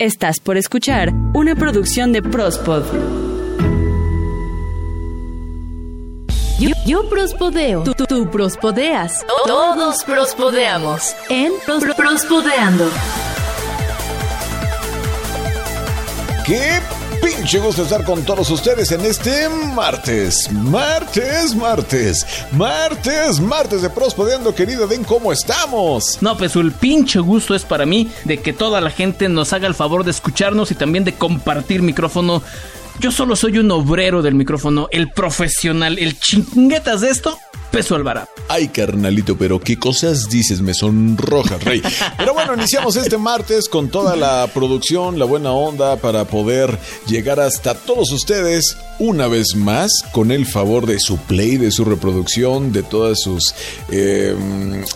Estás por escuchar una producción de Prospod. Yo, yo prospodeo. Tú, tú, prospodeas. Todos prospodeamos. En Pros- Prospodeando. Qué pinche gusto estar con todos ustedes en este martes, martes, martes, martes, martes de Prospodeando, querido Den, ¿cómo estamos? No, pues el pinche gusto es para mí de que toda la gente nos haga el favor de escucharnos y también de compartir micrófono. Yo solo soy un obrero del micrófono, el profesional, el chinguetas de esto, peso Alvarado. Ay, carnalito, pero qué cosas dices, me sonrojas, rey. Pero bueno, iniciamos este martes con toda la producción, la buena onda para poder llegar hasta todos ustedes una vez más con el favor de su play, de su reproducción, de todas sus, eh,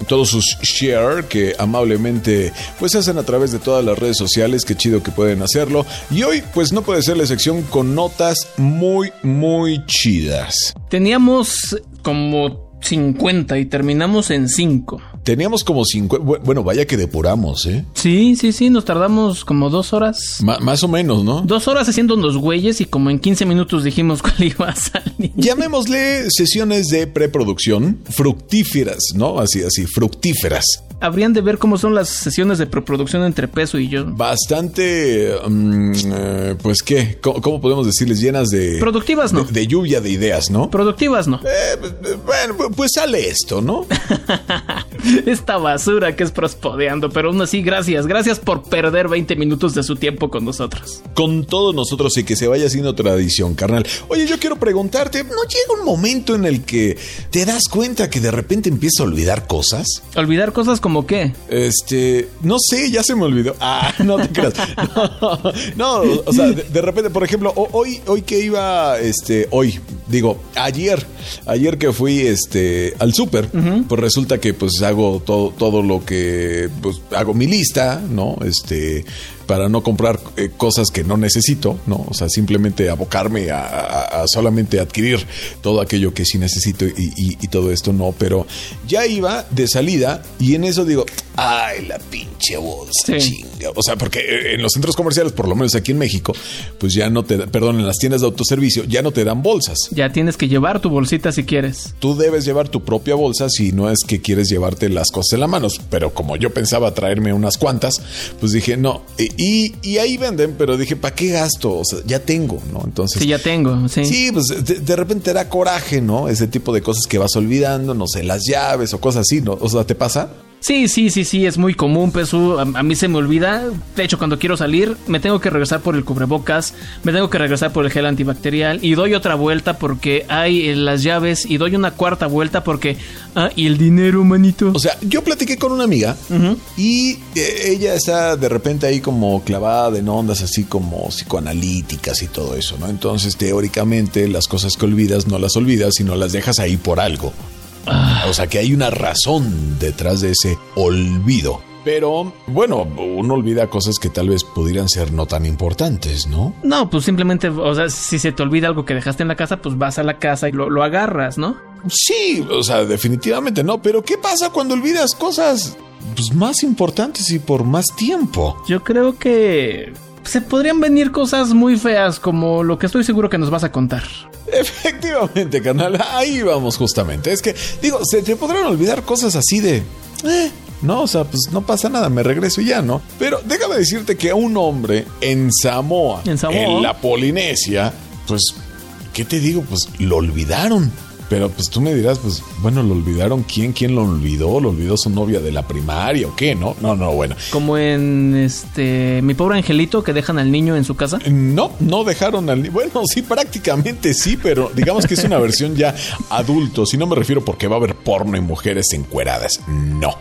todos sus share que amablemente pues hacen a través de todas las redes sociales. Qué chido que pueden hacerlo. Y hoy pues no puede ser la sección con notas muy, muy chidas. Teníamos como 50 y terminamos en 5. Teníamos como 50, bueno, vaya que depuramos, ¿eh? Sí, sí, sí, nos tardamos como dos horas. Más o menos, ¿no? Dos horas haciendo unos güeyes y como en 15 minutos dijimos cuál iba a salir. Llamémosle sesiones de preproducción fructíferas, ¿no? Así, así, fructíferas. Habrían de ver cómo son las sesiones de preproducción entre Peso y yo. Bastante, mm, eh, pues, ¿qué? ¿Cómo, cómo podemos decirles? Llenas de... Productivas, ¿no? De, de lluvia de ideas, ¿no? Productivas no. Eh, bueno, pu- pues sale esto, ¿no? Esta basura que es prospodeando, pero aún así, gracias. Gracias por perder 20 minutos de su tiempo con nosotros. Con todos nosotros y que se vaya haciendo tradición, carnal. Oye, yo quiero preguntarte, ¿no llega un momento en el que te das cuenta que de repente empiezas a olvidar cosas? Olvidar cosas como qué. Este, no sé, ya se me olvidó. Ah, no te creas. No, o sea, de, de repente, por ejemplo, ho- hoy, hoy que iba, este, hoy, digo, ayer, ayer que fui, este, al súper, pues resulta que, pues, hago todo, todo lo que, pues, hago mi lista, ¿no? Este, para no comprar eh, cosas que no necesito, ¿no? O sea, simplemente abocarme a, a- a solamente adquirir todo aquello que sí necesito y, y- y todo esto, no. Pero ya iba de salida y en eso digo, ay, la pinche bolsa, Sí. chinga. O sea, porque eh, en los centros comerciales, por lo menos aquí en México, pues ya no te, perdón, en las tiendas de autoservicio, ya no te dan bolsas. Ya tienes que llevar tu bolsita si quieres. Tú debes llevar tu propia bolsa si no es que quieres llevarte las cosas en la mano. Pero como yo pensaba traerme unas cuantas, pues dije, no. Y, y ahí venden, pero dije, ¿para qué gasto? O sea, ya tengo, ¿no? Entonces. Sí, ya tengo, sí. Sí, pues de, de repente te da coraje, ¿no? Ese tipo de cosas que vas olvidando, no sé, las llaves o cosas así, ¿no? O sea, ¿te pasa? Sí, sí, sí, sí, es muy común, Pesu. A, a mí se me olvida. De hecho, cuando quiero salir, me tengo que regresar por el cubrebocas, me tengo que regresar por el gel antibacterial y doy otra vuelta porque hay eh, las llaves y doy una cuarta vuelta porque... Ah, y el dinero, manito. O sea, yo platiqué con una amiga y eh, ella está de repente ahí como clavada en ondas así como psicoanalíticas y todo eso, ¿no? Entonces, teóricamente, las cosas que olvidas no las olvidas, sino las dejas ahí por algo. O sea, que hay una razón detrás de ese olvido. Pero, bueno, uno olvida cosas que tal vez pudieran ser no tan importantes, ¿no? No, pues simplemente, o sea, si se te olvida algo que dejaste en la casa, pues vas a la casa y lo, lo agarras, ¿no? Sí, o sea, definitivamente no. Pero, ¿qué pasa cuando olvidas cosas pues, más importantes y por más tiempo? Yo creo que se podrían venir cosas muy feas como lo que estoy seguro que nos vas a contar. Efectivamente, canal, ahí vamos justamente. Es que, digo, se te podrán olvidar cosas así de... eh, no, o sea, pues no pasa nada, me regreso y ya, ¿no? Pero déjame decirte que un hombre en Samoa, En Samoa. la Polinesia, pues, ¿qué te digo? Pues lo olvidaron. Pero pues tú me dirás, pues, bueno, ¿lo olvidaron quién? ¿Quién lo olvidó? ¿Lo olvidó su novia de la primaria o qué? No, no, no, bueno. Como en este mi pobre angelito que dejan al niño en su casa. No, no dejaron al... ni- Bueno, sí, prácticamente sí, pero digamos que es una versión ya adulto. Si no me refiero porque va a haber porno y mujeres encueradas. No.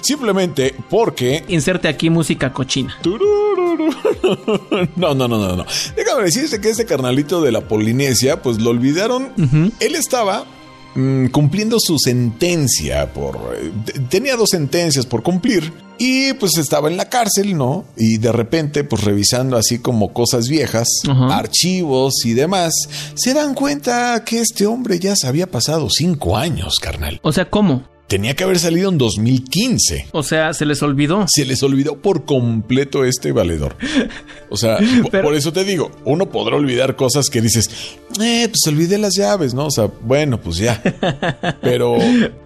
Simplemente porque... Inserte aquí música cochina. Turururu. No, no, no, no, no. Déjame decirte que este carnalito de la Polinesia, pues lo olvidaron. Él estaba mm, cumpliendo su sentencia por... eh, te- tenía dos sentencias por cumplir. Y pues estaba en la cárcel, ¿no? Y de repente, pues revisando así como cosas viejas, archivos y demás, se dan cuenta que este hombre ya se había pasado cinco años, carnal. O sea, ¿cómo? Tenía que haber salido en 2015. O sea, se les olvidó. Se les olvidó por completo este valedor. O sea, Pero- por eso te digo, uno podrá olvidar cosas que dices, eh, pues olvidé las llaves, ¿no? O sea, bueno, pues ya. Pero,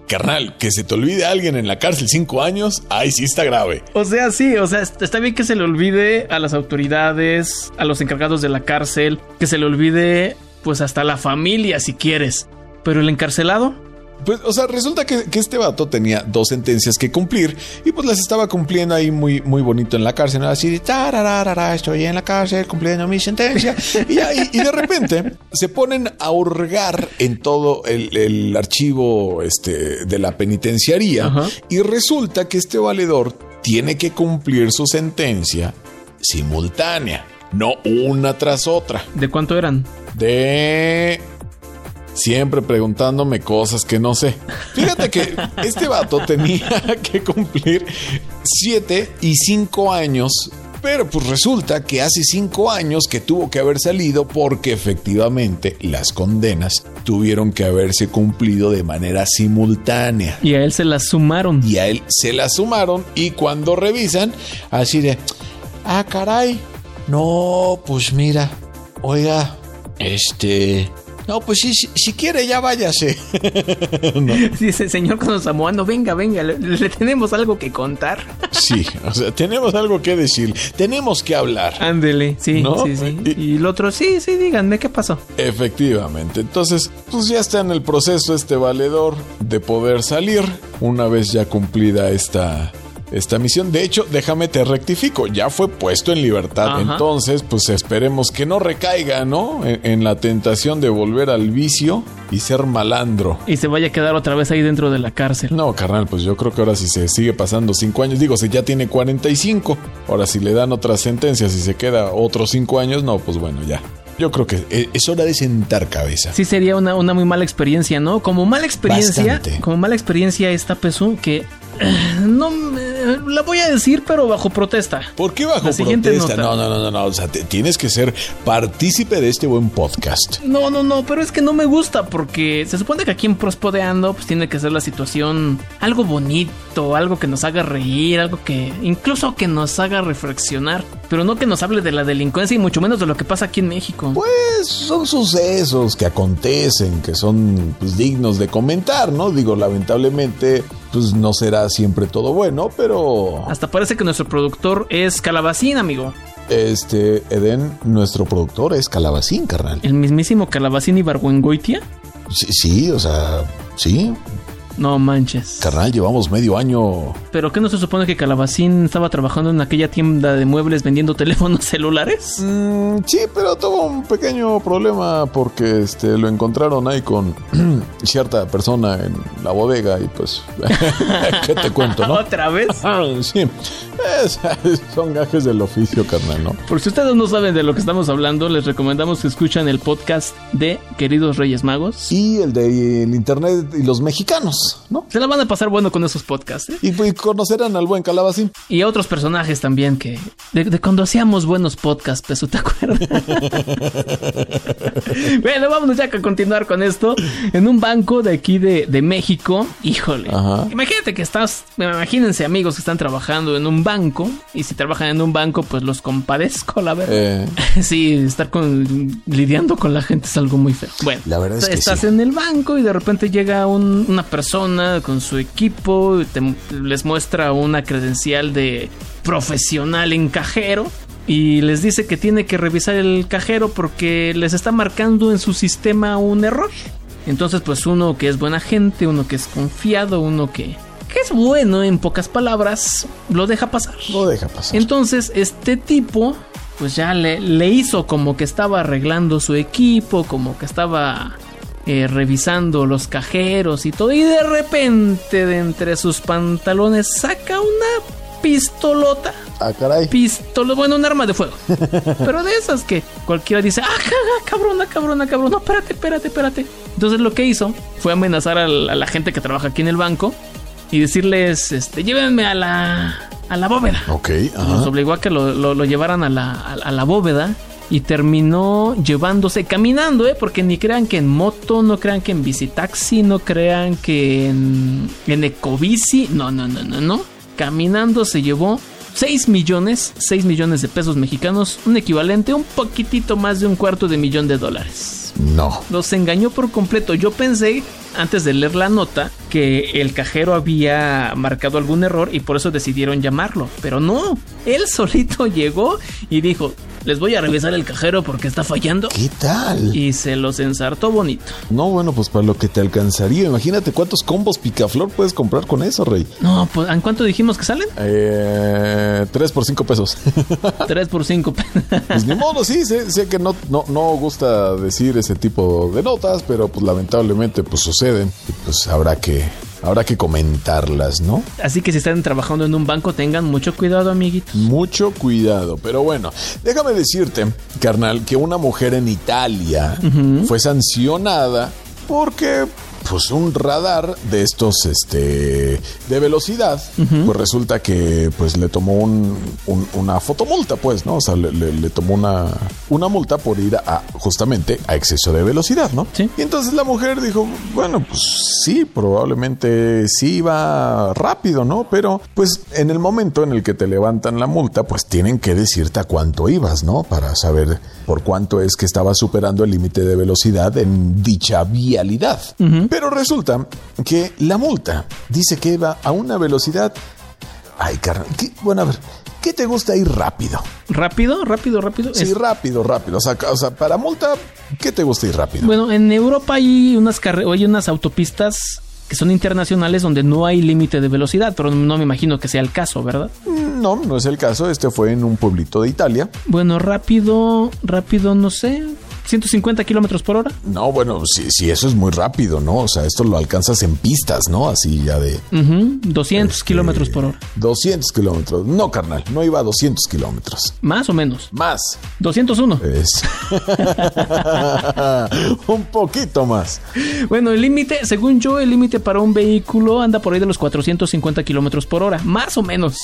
carnal, que se te olvide alguien en la cárcel cinco años, ay, sí está grave. O sea, sí, o sea, est- está bien que se le olvide a las autoridades, a los encargados de la cárcel, que se le olvide, pues hasta la familia si quieres. Pero el encarcelado, Pues, o sea, resulta que, que este vato tenía dos sentencias que cumplir y pues las estaba cumpliendo ahí muy, muy bonito en la cárcel. ¿no? Así, tararara, estoy en la cárcel cumpliendo mi sentencia. Y, y- y de repente se ponen a hurgar en todo el, el archivo este, de la penitenciaría Ajá. y resulta que este valedor tiene que cumplir su sentencia simultánea, no una tras otra ¿de cuánto eran? de siempre preguntándome cosas que no sé. Fíjate que este vato tenía que cumplir 7 y 5 años. Pero pues resulta que hace 5 años que tuvo que haber salido porque efectivamente las condenas tuvieron que haberse cumplido de manera simultánea. Y a él se las sumaron. Y a él se la sumaron y cuando revisan, así de, ah, caray, no, pues mira, oiga, este, no, pues sí, si, si quiere ya váyase. No, Dice, señor con Samoano, venga, venga, le, le tenemos algo que contar. sí, o sea, tenemos algo que decir, tenemos que hablar. Ándele, sí, ¿No? sí, sí. Y- Y el otro, sí, sí, díganme qué pasó. Efectivamente, entonces, pues ya está en el proceso este valedor de poder salir una vez ya cumplida esta... Esta misión, de hecho, déjame te rectifico, ya fue puesto en libertad. Ajá. Entonces, pues esperemos que no recaiga, ¿no? En, en la tentación de volver al vicio y ser malandro. Y se vaya a quedar otra vez ahí dentro de la cárcel. No, carnal, pues yo creo que ahora si se sigue pasando cinco años, digo, si ya tiene 45, ahora si le dan otras sentencias y se queda otros cinco años, no, pues bueno, ya. Yo creo que e- es hora de sentar cabeza. Sí sería una, una muy mala experiencia, ¿no? Como mala experiencia, Bastante. como mala experiencia esta Pesu que eh, no me- la voy a decir pero bajo protesta. ¿Por qué bajo protesta? No, no, no, no, no. O sea, te- tienes que ser partícipe de este buen podcast. No, no, no, pero es que no me gusta porque se supone que aquí en Prospodeando pues tiene que ser la situación algo bonito, algo que nos haga reír, algo que incluso que nos haga reflexionar, pero no que nos hable de la delincuencia y mucho menos de lo que pasa aquí en México. Pues son sucesos que acontecen, que son pues, dignos de comentar, ¿no? Digo, lamentablemente, pues no será siempre todo bueno, pero Hasta parece que nuestro productor es Calabacín, amigo. este Eden, nuestro productor, es Calabacín, carnal. El mismísimo Calabacín y Barguengoitia. Sí, sí, o sea, sí, No manches. carnal, llevamos medio año. ¿Pero qué no se supone que Calabacín estaba trabajando en aquella tienda de muebles vendiendo teléfonos celulares? Mm, sí, pero tuvo un pequeño problema porque este lo encontraron ahí con cierta persona en la bodega y pues, ¿qué te cuento, no? ¿Otra vez? Sí, Es- son gajes del oficio, carnal, ¿no? Por si ustedes no saben de lo que estamos hablando, les recomendamos que escuchen el podcast de Queridos Reyes Magos. Y el de el internet y los mexicanos, ¿no? Se la van a pasar bueno con esos podcasts. ¿eh? Y, pues, conocerán al buen Calabacín. Y a otros personajes también que... De, de cuando hacíamos buenos podcasts, Pesu, ¿te acuerdas? bueno, vámonos ya a continuar con esto. En un banco de aquí de, de México, híjole. Ajá. Imagínate que estás... Imagínense amigos que están trabajando en un banco. Y si trabajan en un banco, pues los compadezco, la verdad. Eh, Sí, estar con, lidiando con la gente es algo muy feo. Bueno, La verdad es que estás sí. en el banco y de repente llega un- una persona con su equipo, te- les muestra una credencial de profesional en cajero y les dice que tiene que revisar el cajero porque les está marcando en su sistema un error. Entonces, pues uno que es buena gente, uno que es confiado, uno que, que es bueno en pocas palabras, lo deja pasar. lo deja pasar. Entonces, este tipo, pues ya le, le hizo como que estaba arreglando su equipo, como que estaba eh, revisando los cajeros y todo. Y de repente, de entre sus pantalones, saca una pistolota. Ah, caray. Pistola, bueno, un arma de fuego. Pero de esas que cualquiera dice, ah, cabrona, cabrona, cabrona, no, espérate, espérate, espérate. Entonces lo que hizo fue amenazar a la gente que trabaja aquí en el banco y decirles, este, llévenme a la, a la bóveda. Ok, ajá. obligó a que lo, lo- lo llevaran a la, a, a la bóveda y terminó llevándose caminando, ¿eh? Porque ni crean que en moto, no crean que en bicitaxi, no crean que en, en ecobici, no, no, no, no, no. Caminando se llevó 6 millones, 6 millones de pesos mexicanos, un equivalente a un poquitito más de un cuarto de millón de dólares. No. Los engañó por completo. Yo pensé, antes de leer la nota, que el cajero había marcado algún error y por eso decidieron llamarlo. Pero no, él solito llegó y dijo, les voy a revisar el cajero porque está fallando. ¿Qué tal? Y se los ensartó bonito. No, bueno, pues para lo que te alcanzaría. Imagínate cuántos combos picaflor puedes comprar con eso, Rey. No, pues ¿en cuánto dijimos que salen? Eh, 3 por 5 pesos. 3 por 5. pues ni modo, sí, sé, sé que no, no, no gusta decir ese tipo de notas, pero pues lamentablemente pues suceden. Y pues habrá que habrá que comentarlas, ¿no? Así que si están trabajando en un banco, tengan mucho cuidado, amiguitos. Mucho cuidado, pero bueno, déjame decirte, carnal, que una mujer en Italia fue sancionada porque pues un radar de estos este de velocidad pues resulta que pues le tomó un, un- una fotomulta pues no o sea le, le- le tomó una una multa por ir a justamente a exceso de velocidad no Sí. y entonces la mujer dijo bueno pues sí probablemente sí iba rápido no pero pues en el momento en el que te levantan la multa pues tienen que decirte a cuánto ibas no para saber por cuánto es que estaba superando el límite de velocidad en dicha vialidad pero resulta que la multa dice que iba a una velocidad ay carnal bueno a ver ¿qué te gusta ir rápido? ¿Rápido? ¿Rápido? ¿Rápido? Sí, Es- rápido, rápido. O sea, o sea, para multa, ¿qué te gusta ir rápido? Bueno, en Europa hay unas hay unas autopistas que son internacionales donde no hay límite de velocidad, pero no me imagino que sea el caso, ¿verdad? No, no es el caso. Este fue en un pueblito de Italia. Bueno, rápido, rápido, no sé, 150 kilómetros por hora. No, bueno, si, si eso es muy rápido, ¿no? O sea, esto lo alcanzas en pistas, ¿no? Así ya de Ujú, 200 Este- kilómetros por hora. 200 kilómetros. No, carnal, no iba a 200 kilómetros. Más o menos. Más. 201. Es. un poquito más. Bueno, el límite, según yo, el límite para un vehículo anda por ahí de los 450 kilómetros por hora. Más o menos.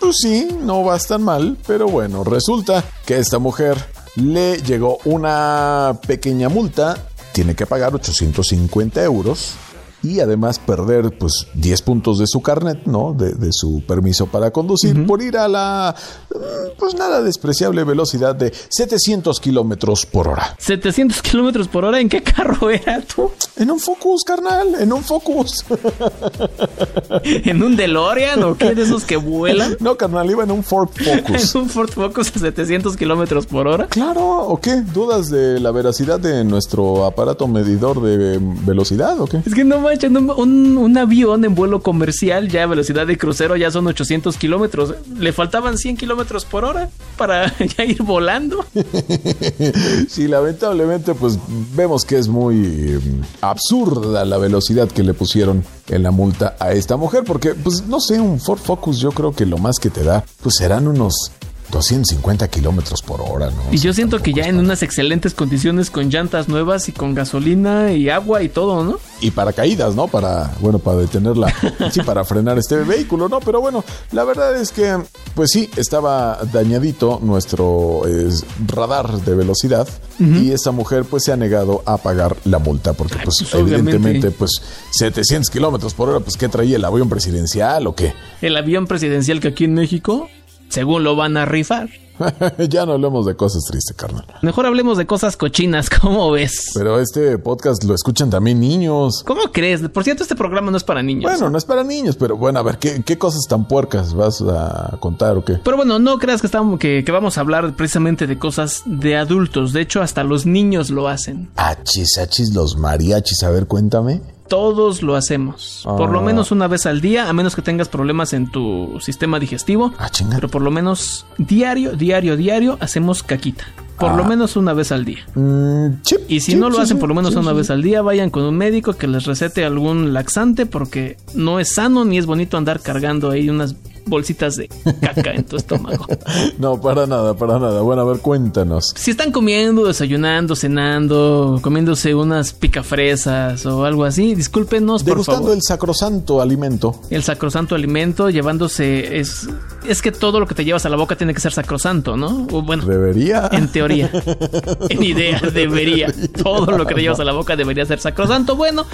Pues sí, no vas tan mal, pero bueno, resulta que esta mujer le llegó una pequeña multa, tiene que pagar 850 euros y además perder pues 10 puntos de su carnet, ¿no? De, de su permiso para conducir por ir a la mm, pues nada despreciable velocidad de 700 kilómetros por hora. 700 kilómetros por hora, ¿en qué carro era tú? En un Focus, carnal, en un Focus. ¿En un DeLorean o qué de esos que vuelan? no, carnal, iba en un Ford Focus. ¿En un Ford Focus a 700 kilómetros por hora? Claro, ¿o qué? ¿Dudas de la veracidad de nuestro aparato medidor de velocidad o qué? Es que no manches, un, un- un avión en vuelo comercial ya a velocidad de crucero ya son 800 kilómetros. Le faltaban 100 kilómetros por hora para ya ir volando. sí, lamentablemente, pues vemos que es muy eh, absurda la velocidad que le pusieron en la multa a esta mujer, porque, pues no sé, un Ford Focus yo creo que lo más que te da, pues serán unos 250 kilómetros por hora, ¿no? Y yo siento que ya en unas excelentes condiciones con llantas nuevas y con gasolina y agua y todo, ¿no? Y para caídas, ¿no? Para, bueno, para detenerla, sí, para frenar este vehículo, ¿no? Pero bueno, la verdad es que, pues sí, estaba dañadito nuestro eh, radar de velocidad y esta mujer pues se ha negado a pagar la multa porque pues, pues, evidentemente pues 700 kilómetros por hora, pues ¿qué traía el avión presidencial o qué? El avión presidencial que aquí en México, según lo van a rifar. ya no hablemos de cosas tristes, carnal. Mejor hablemos de cosas cochinas, ¿cómo ves? Pero este podcast lo escuchan también niños. ¿Cómo crees? Por cierto, este programa no es para niños. Bueno, no es para niños, pero bueno, a ver, ¿qué, qué cosas tan puercas vas a contar o qué? Pero bueno, no creas que, estamos, que, que vamos a hablar precisamente de cosas de adultos. De hecho, hasta los niños lo hacen. Achis, achis, los mariachis. A ver, cuéntame. Todos lo hacemos. Por Ah. lo menos una vez al día, a menos que tengas problemas en tu sistema digestivo. Ah, chinga. Pero por lo menos diario, diario, diario hacemos caquita. Por lo Ah. menos una vez al día. Mm, Y si no lo hacen por lo menos una vez al día, vayan con un médico que les recete algún laxante porque no es sano ni es bonito andar cargando ahí unas bolsitas de caca en tu estómago. No, para nada, para nada. Bueno, a ver, cuéntanos. Si están comiendo, desayunando, cenando, comiéndose unas picafresas o algo así, discúlpenos, por favor. el sacrosanto alimento. El sacrosanto alimento, llevándose. Es, es que todo lo que te llevas a la boca tiene que ser sacrosanto, ¿no? O bueno, Debería. en teoría. en idea, debería. Todo lo que te llevas a la boca debería ser sacrosanto. Bueno,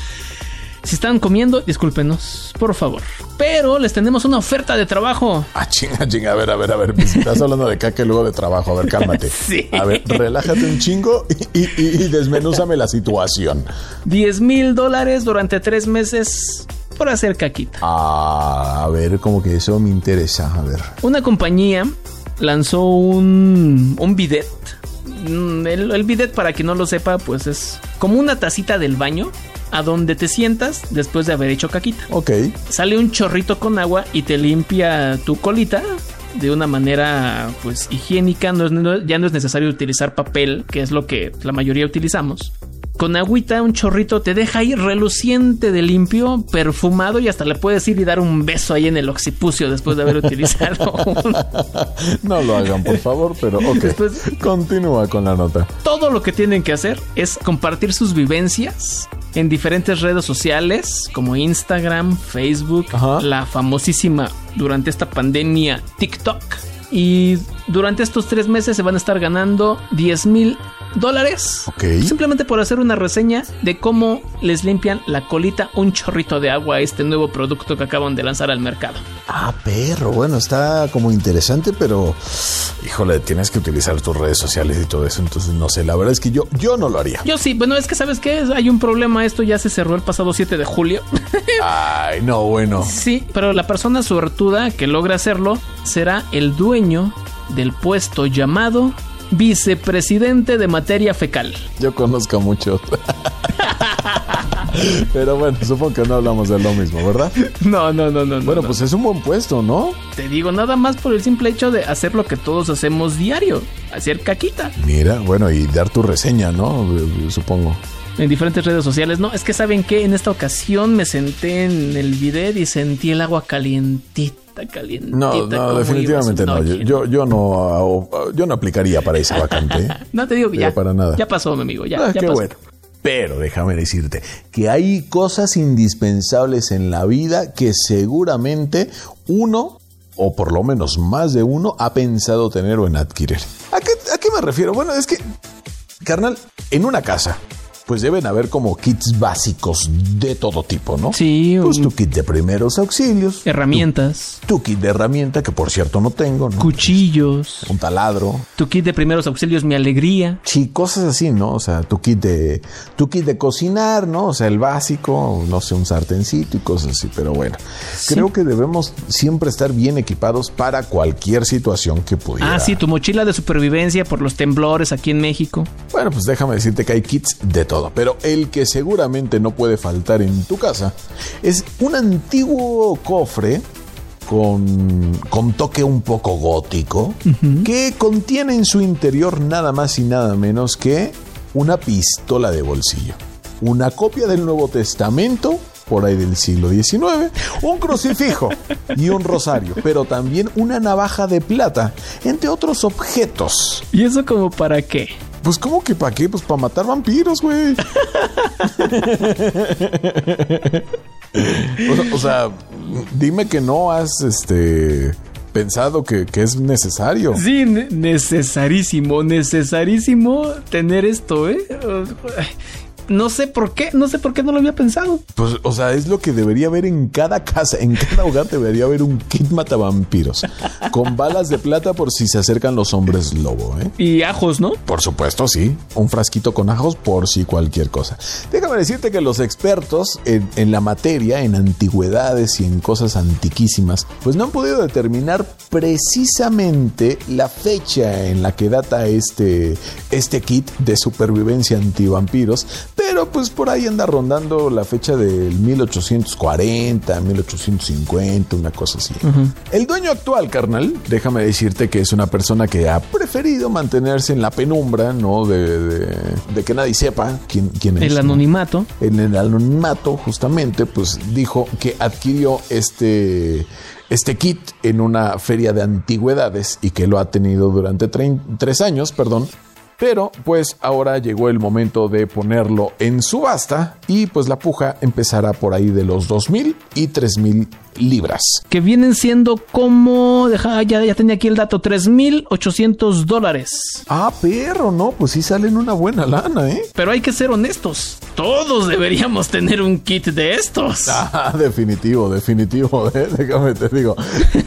si están comiendo, discúlpenos, por favor. Pero les tenemos una oferta de trabajo. Ah, chinga, chinga. A ver, a ver, a ver. pues, estás hablando de caca y luego de trabajo. A ver, cálmate. Sí. A ver, relájate un chingo y, y, y desmenúzame la situación. 10 mil dólares durante tres meses por hacer caquita. Ah, a ver, como que eso me interesa. A ver. Una compañía lanzó un, un bidet. Mm, El, el bidet, para quien no lo sepa, pues es como una tacita del baño a donde te sientas después de haber hecho caquita. Ok. Sale un chorrito con agua y te limpia tu colita de una manera pues higiénica. No es- no- ya no es necesario utilizar papel, que es lo que la mayoría utilizamos. Con agüita, un chorrito te deja ahí reluciente de limpio, perfumado y hasta le puedes ir y dar un beso ahí en el occipucio después de haber utilizado un, No lo hagan, por favor, pero ok. Después- Continúa con la nota. todo lo que tienen que hacer es compartir sus vivencias en diferentes redes sociales como Instagram, Facebook, Ajá. la famosísima durante esta pandemia TikTok. Y durante estos tres meses se van a estar ganando 10 mil dólares. Ok. Simplemente por hacer una reseña de cómo les limpian la colita un chorrito de agua a este nuevo producto que acaban de lanzar al mercado. Ah, perro. Bueno, está como interesante, pero híjole, tienes que utilizar tus redes sociales y todo eso. Entonces, no sé, la verdad es que yo, yo no lo haría. Yo sí, bueno, es que sabes qué, hay un problema, esto ya se cerró el pasado 7 de julio. Ay, no, bueno. Sí, pero la persona suertuda que logre hacerlo será el dueño del puesto llamado vicepresidente de materia fecal. Yo conozco mucho. Pero bueno, supongo que no hablamos de lo mismo, ¿verdad? No, no, no, no. Bueno, no. pues es un buen puesto, ¿no? te digo nada más por el simple hecho de hacer lo que todos hacemos diario, hacer caquita Mira, bueno, y dar tu reseña, ¿no? Supongo. en diferentes redes sociales. No, es que saben que en esta ocasión me senté en el bidet y sentí el agua calientita, calientita. No, definitivamente no. Yo, yo, no, ah, yo no aplicaría para esa vacante. ¿eh? No te digo que Pero ya. para nada. Ya pasó, mi amigo. Ya, Ah, ya qué pasó. bueno. Pero déjame decirte que hay cosas indispensables en la vida que seguramente uno, o por lo menos más de uno, ha pensado tener o en adquirir. ¿A qué, a qué me refiero? Bueno, es que, carnal, en una casa, pues deben haber como kits básicos de todo tipo, ¿no? Sí, Pues un- tu kit de primeros auxilios, herramientas, tu kit de herramienta, que por cierto no tengo, ¿no? cuchillos, Un taladro, tu kit de primeros auxilios, mi alegría. Sí, cosas así, ¿no? O sea, tu kit de tu kit de cocinar, ¿no? O sea, el básico, no sé, un sartencito y cosas así, pero bueno. Creo que debemos siempre estar bien equipados para cualquier situación que pudiera. Ah, sí, tu mochila de supervivencia por los temblores aquí en México. Bueno, pues déjame decirte que hay kits de todo, pero el que seguramente no puede faltar en tu casa es un antiguo cofre con, con toque un poco gótico que contiene en su interior nada más y nada menos que una pistola de bolsillo, una copia del Nuevo Testamento por ahí del siglo XIX, un crucifijo y un rosario, pero también una navaja de plata, entre otros objetos. ¿Y eso como para qué? Pues, ¿cómo que para qué? Pues para matar vampiros, güey. o, o sea, dime que no has este pensado que, que es necesario. Sí, ne- necesarísimo, necesarísimo tener esto, ¿eh? No sé por qué, no sé por qué no lo había pensado. Pues, o sea, es lo que debería haber en cada casa, en cada hogar debería haber un kit matavampiros con balas de plata por si se acercan los hombres lobo, ¿eh? Y ajos, ¿no? Por supuesto, sí. Un frasquito con ajos por si cualquier cosa. Déjame decirte que los expertos en, en la materia, en antigüedades y en cosas antiquísimas, pues no han podido determinar precisamente la fecha en la que data este, este kit de supervivencia antivampiros, pero pues por ahí anda rondando la fecha del 1840, 1850, una cosa así. El dueño actual, carnal, déjame decirte que es una persona que ha preferido mantenerse en la penumbra, ¿no? De, que nadie sepa quién, quién es. El anonimato. En el anonimato, justamente, pues dijo que adquirió este este kit en una feria de antigüedades y que lo ha tenido durante tres años, perdón, pero pues ahora llegó el momento de ponerlo en subasta y pues la puja empezará por ahí de los 2.000 y 3.000 libras. Que vienen siendo como, deja, ya, ya tenía aquí el dato, 3.800 dólares. Ah, perro, no, pues sí salen una buena lana, ¿eh? Pero hay que ser honestos, todos deberíamos tener un kit de estos. Ah, definitivo, definitivo, ¿eh? déjame te digo.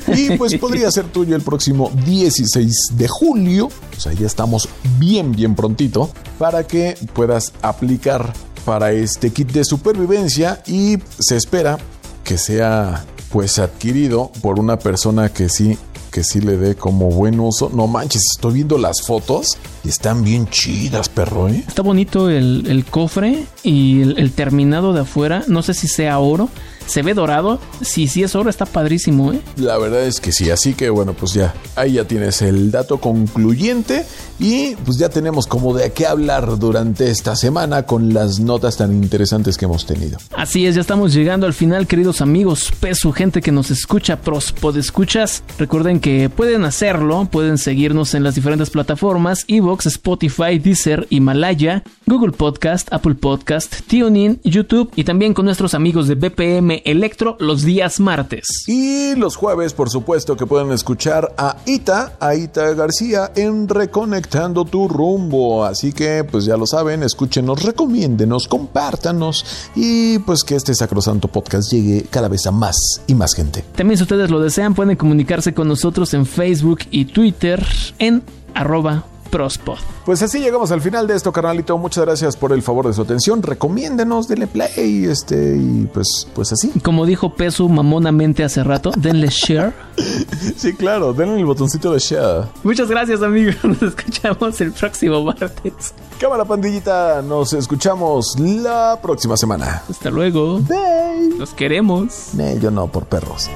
Y pues podría ser tuyo el próximo 16 de julio, o sea, ya estamos bien, bien prontito, para que puedas aplicar para este kit de supervivencia y se espera que sea pues adquirido por una persona que sí que sí le dé como buen uso. No manches, estoy viendo las fotos están bien chidas, perro, ¿eh? Está bonito el, cofre y el, el, terminado de afuera. No sé si sea oro, se ve dorado. Si sí es oro, está padrísimo, ¿eh? La verdad es que sí, así que bueno, pues ya, ahí ya tienes el dato concluyente y pues ya tenemos como de qué hablar durante esta semana con las notas tan interesantes que hemos tenido. Así es, ya estamos llegando al final, queridos amigos, peso, gente que nos escucha, prospod escuchas. Recuerden que pueden hacerlo, pueden seguirnos en las diferentes plataformas, Evox, Spotify, Deezer, Himalaya, Google Podcast, Apple Podcast, TuneIn, YouTube y también con nuestros amigos de BPM Electro los días martes. Y los jueves, por supuesto, que pueden escuchar a Ita, a Ita García en Reconectando tu rumbo. Así que, pues ya lo saben, escúchenos, recomiéndenos, compártanos y pues que este sacrosanto podcast llegue cada vez a más y más gente. También si ustedes lo desean, pueden comunicarse con nosotros en Facebook y Twitter en arroba Prospod. Pues así llegamos al final de esto, carnalito. Muchas gracias por el favor de su atención. Recomiéndenos, denle play, este, y pues, pues así. Como dijo Pesu mamonamente hace rato, denle share. sí, claro, denle el botoncito de share. Muchas gracias, amigos. Nos escuchamos el próximo martes. Cámara pandillita, nos escuchamos la próxima semana. Hasta luego. Bye. Los queremos. yo no, por perros.